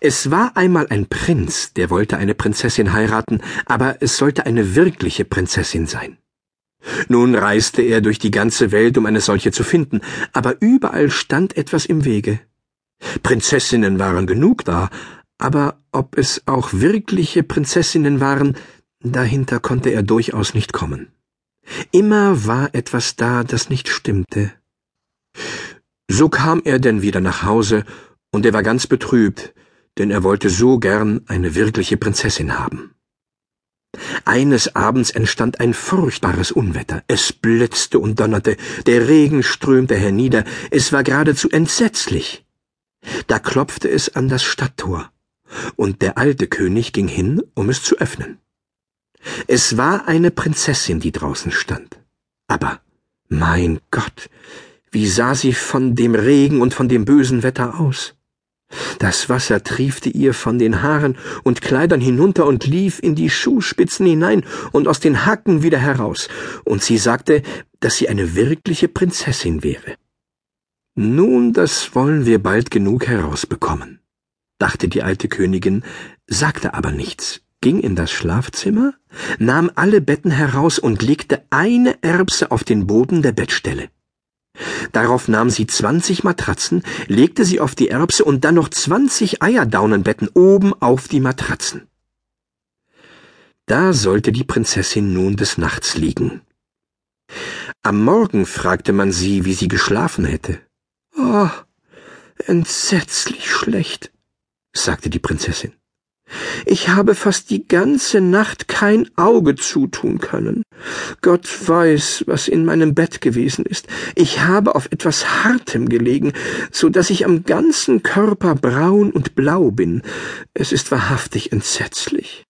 Es war einmal ein Prinz, der wollte eine Prinzessin heiraten, aber es sollte eine wirkliche Prinzessin sein. Nun reiste er durch die ganze Welt, um eine solche zu finden, aber überall stand etwas im Wege. Prinzessinnen waren genug da, aber ob es auch wirkliche Prinzessinnen waren, dahinter konnte er durchaus nicht kommen. Immer war etwas da, das nicht stimmte. So kam er denn wieder nach Hause, und er war ganz betrübt, denn er wollte so gern eine wirkliche Prinzessin haben. Eines Abends entstand ein furchtbares Unwetter. Es blitzte und donnerte, der Regen strömte hernieder, es war geradezu entsetzlich. Da klopfte es an das Stadttor, und der alte König ging hin, um es zu öffnen. Es war eine Prinzessin, die draußen stand. Aber, mein Gott, wie sah sie von dem Regen und von dem bösen Wetter aus? Das Wasser triefte ihr von den Haaren und Kleidern hinunter und lief in die Schuhspitzen hinein und aus den Hacken wieder heraus, und sie sagte, dass sie eine wirkliche Prinzessin wäre. Nun, das wollen wir bald genug herausbekommen, dachte die alte Königin, sagte aber nichts, ging in das Schlafzimmer, nahm alle Betten heraus und legte eine Erbse auf den Boden der Bettstelle. Darauf nahm sie zwanzig Matratzen, legte sie auf die Erbse und dann noch zwanzig Eierdaunenbetten oben auf die Matratzen. Da sollte die Prinzessin nun des Nachts liegen. Am Morgen fragte man sie, wie sie geschlafen hätte. Oh, entsetzlich schlecht, sagte die Prinzessin. Ich habe fast die ganze Nacht kein Auge zutun können. Gott weiß, was in meinem Bett gewesen ist. Ich habe auf etwas Hartem gelegen, so dass ich am ganzen Körper braun und blau bin. Es ist wahrhaftig entsetzlich.